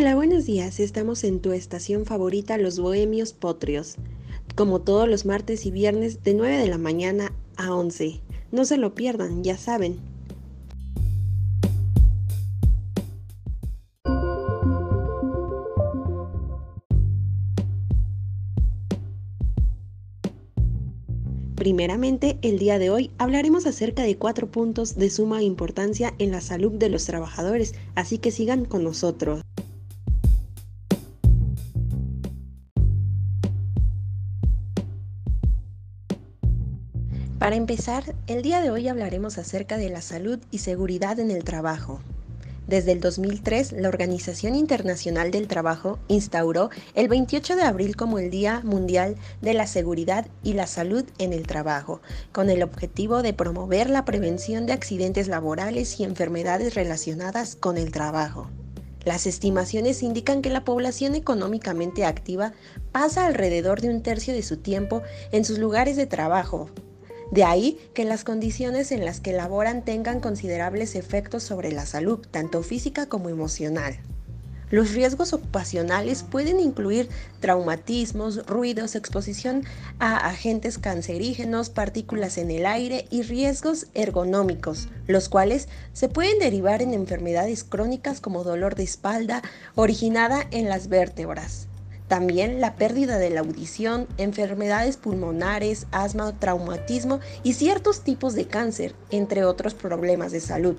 Hola, buenos días. Estamos en tu estación favorita, Los Bohemios Potrios. Como todos los martes y viernes de 9 de la mañana a 11. No se lo pierdan, ya saben. Primeramente, el día de hoy hablaremos acerca de cuatro puntos de suma importancia en la salud de los trabajadores, así que sigan con nosotros. Para empezar, el día de hoy hablaremos acerca de la salud y seguridad en el trabajo. Desde el 2003, la Organización Internacional del Trabajo instauró el 28 de abril como el Día Mundial de la Seguridad y la Salud en el Trabajo, con el objetivo de promover la prevención de accidentes laborales y enfermedades relacionadas con el trabajo. Las estimaciones indican que la población económicamente activa pasa alrededor de un tercio de su tiempo en sus lugares de trabajo, de ahí que las condiciones en las que laboran tengan considerables efectos sobre la salud, tanto física como emocional. Los riesgos ocupacionales pueden incluir traumatismos, ruidos, exposición a agentes cancerígenos, partículas en el aire y riesgos ergonómicos, los cuales se pueden derivar en enfermedades crónicas como dolor de espalda originada en las vértebras. También la pérdida de la audición, enfermedades pulmonares, asma, traumatismo y ciertos tipos de cáncer, entre otros problemas de salud.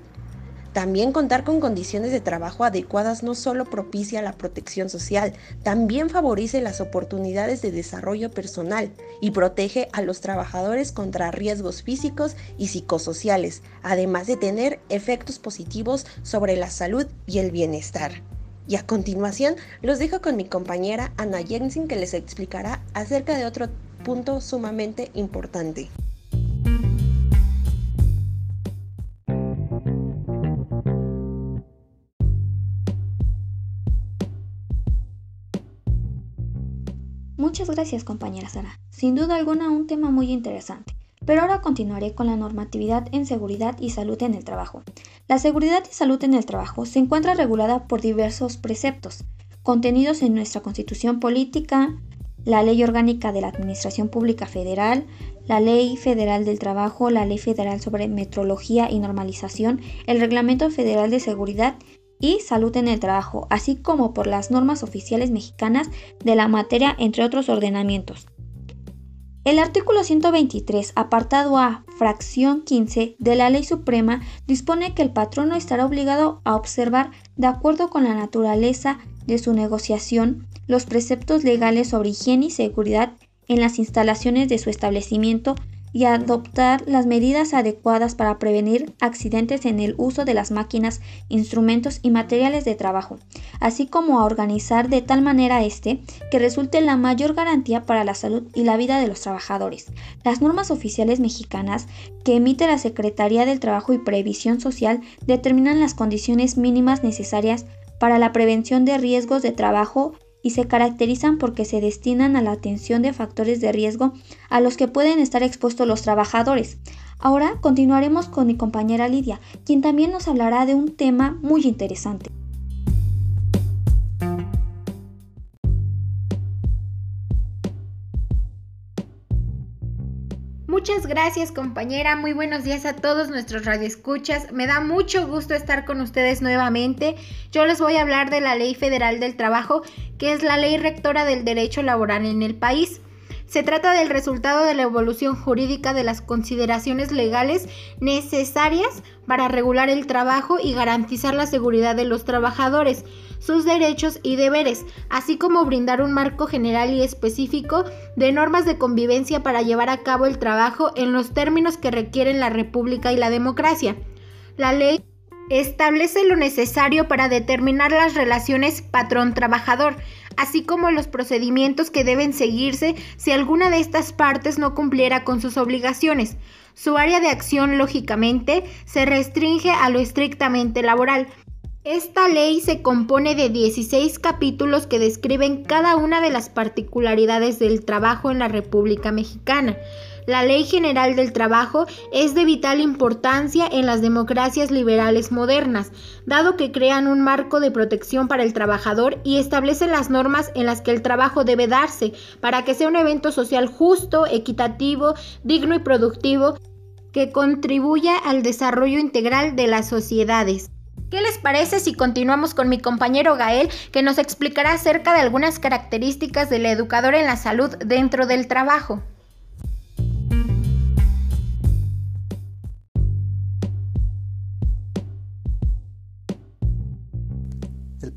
También contar con condiciones de trabajo adecuadas no solo propicia la protección social, también favorece las oportunidades de desarrollo personal y protege a los trabajadores contra riesgos físicos y psicosociales, además de tener efectos positivos sobre la salud y el bienestar. Y a continuación los dejo con mi compañera Ana Jensen que les explicará acerca de otro punto sumamente importante. Muchas gracias compañera Sara. Sin duda alguna un tema muy interesante. Pero ahora continuaré con la normatividad en seguridad y salud en el trabajo. La seguridad y salud en el trabajo se encuentra regulada por diversos preceptos, contenidos en nuestra Constitución Política, la Ley Orgánica de la Administración Pública Federal, la Ley Federal del Trabajo, la Ley Federal sobre Metrología y Normalización, el Reglamento Federal de Seguridad y Salud en el Trabajo, así como por las normas oficiales mexicanas de la materia, entre otros ordenamientos. El artículo 123, apartado A, fracción 15 de la Ley Suprema dispone que el patrono estará obligado a observar, de acuerdo con la naturaleza de su negociación, los preceptos legales sobre higiene y seguridad en las instalaciones de su establecimiento y adoptar las medidas adecuadas para prevenir accidentes en el uso de las máquinas, instrumentos y materiales de trabajo, así como a organizar de tal manera este que resulte la mayor garantía para la salud y la vida de los trabajadores. Las normas oficiales mexicanas que emite la Secretaría del Trabajo y Previsión Social determinan las condiciones mínimas necesarias para la prevención de riesgos de trabajo y se caracterizan porque se destinan a la atención de factores de riesgo a los que pueden estar expuestos los trabajadores. Ahora continuaremos con mi compañera Lidia, quien también nos hablará de un tema muy interesante. Muchas gracias compañera, muy buenos días a todos nuestros radioescuchas. Me da mucho gusto estar con ustedes nuevamente. Yo les voy a hablar de la Ley Federal del Trabajo, que es la ley rectora del derecho laboral en el país. Se trata del resultado de la evolución jurídica de las consideraciones legales necesarias para regular el trabajo y garantizar la seguridad de los trabajadores, sus derechos y deberes, así como brindar un marco general y específico de normas de convivencia para llevar a cabo el trabajo en los términos que requieren la República y la democracia. La ley establece lo necesario para determinar las relaciones patrón-trabajador, así como los procedimientos que deben seguirse si alguna de estas partes no cumpliera con sus obligaciones. Su área de acción, lógicamente, se restringe a lo estrictamente laboral, Esta ley se compone de 16 capítulos que describen cada una de las particularidades del trabajo en la República Mexicana. La Ley General del Trabajo es de vital importancia en las democracias liberales modernas, dado que crean un marco de protección para el trabajador y establecen las normas en las que el trabajo debe darse para que sea un evento social justo, equitativo, digno y productivo que contribuya al desarrollo integral de las sociedades. ¿Qué les parece si continuamos con mi compañero Gael, que nos explicará acerca de algunas características del educador en la salud dentro del trabajo?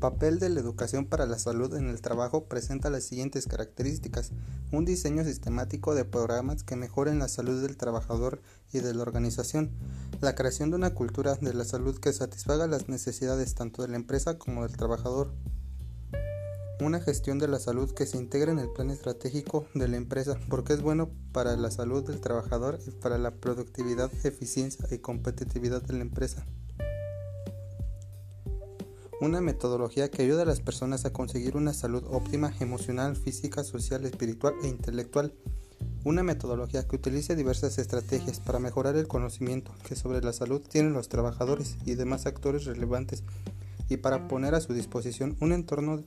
Papel de la educación para la salud en el trabajo presenta las siguientes características. Un diseño sistemático de programas que mejoren la salud del trabajador y de la organización. La creación de una cultura de la salud que satisfaga las necesidades tanto de la empresa como del trabajador. Una gestión de la salud que se integre en el plan estratégico de la empresa porque es bueno para la salud del trabajador y para la productividad, eficiencia y competitividad de la empresa. Una metodología que ayuda a las personas a conseguir una salud óptima emocional, física, social, espiritual e intelectual. Una metodología que utilice diversas estrategias para mejorar el conocimiento que sobre la salud tienen los trabajadores y demás actores relevantes y para poner a su disposición un entorno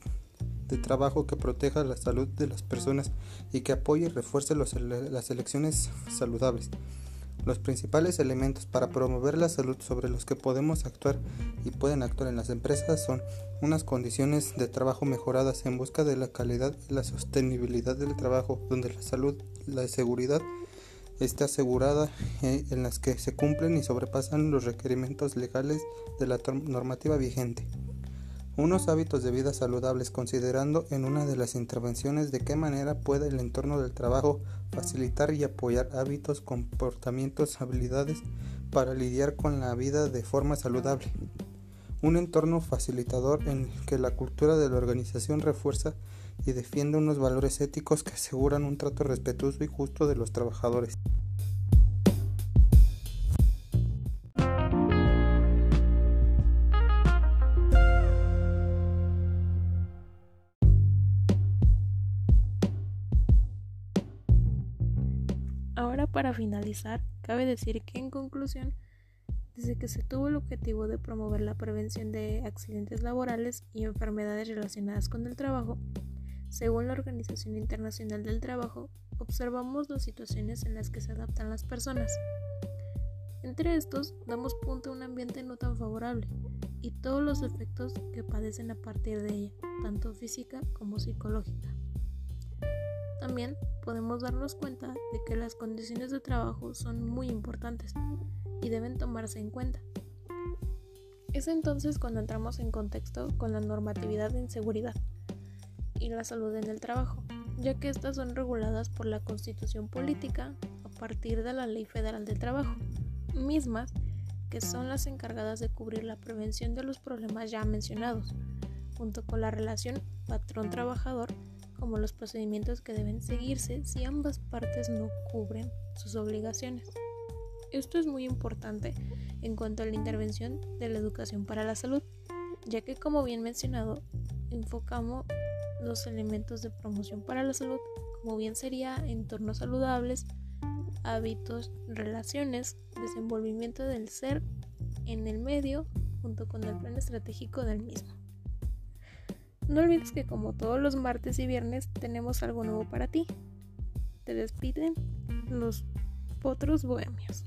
de trabajo que proteja la salud de las personas y que apoye y refuerce las elecciones saludables. Los principales elementos para promover la salud sobre los que podemos actuar y pueden actuar en las empresas son unas condiciones de trabajo mejoradas en busca de la calidad y la sostenibilidad del trabajo, donde la salud y la seguridad esté asegurada, eh, en las que se cumplen y sobrepasan los requerimientos legales de la normativa vigente. Unos hábitos de vida saludables considerando en una de las intervenciones de qué manera puede el entorno del trabajo facilitar y apoyar hábitos, comportamientos, habilidades para lidiar con la vida de forma saludable. Un entorno facilitador en el que la cultura de la organización refuerza y defiende unos valores éticos que aseguran un trato respetuoso y justo de los trabajadores. Para finalizar, cabe decir que en conclusión, desde que se tuvo el objetivo de promover la prevención de accidentes laborales y enfermedades relacionadas con el trabajo, según la Organización Internacional del Trabajo, observamos las situaciones en las que se adaptan las personas. Entre estos, damos punto a un ambiente no tan favorable y todos los efectos que padecen a partir de ella, tanto física como psicológica. También podemos darnos cuenta de que las condiciones de trabajo son muy importantes y deben tomarse en cuenta. Es entonces cuando entramos en contexto con la normatividad de inseguridad y la salud en el trabajo, ya que estas son reguladas por la Constitución Política a partir de la Ley Federal del Trabajo, mismas que son las encargadas de cubrir la prevención de los problemas ya mencionados, junto con la relación patrón-trabajador como los procedimientos que deben seguirse si ambas partes no cubren sus obligaciones. Esto es muy importante en cuanto a la intervención de la educación para la salud, ya que como bien mencionado, enfocamos los elementos de promoción para la salud, como bien sería entornos saludables, hábitos, relaciones, desenvolvimiento del ser en el medio, junto con el plan estratégico del mismo. No olvides que como todos los martes y viernes tenemos algo nuevo para ti. Te despiden los potros bohemios.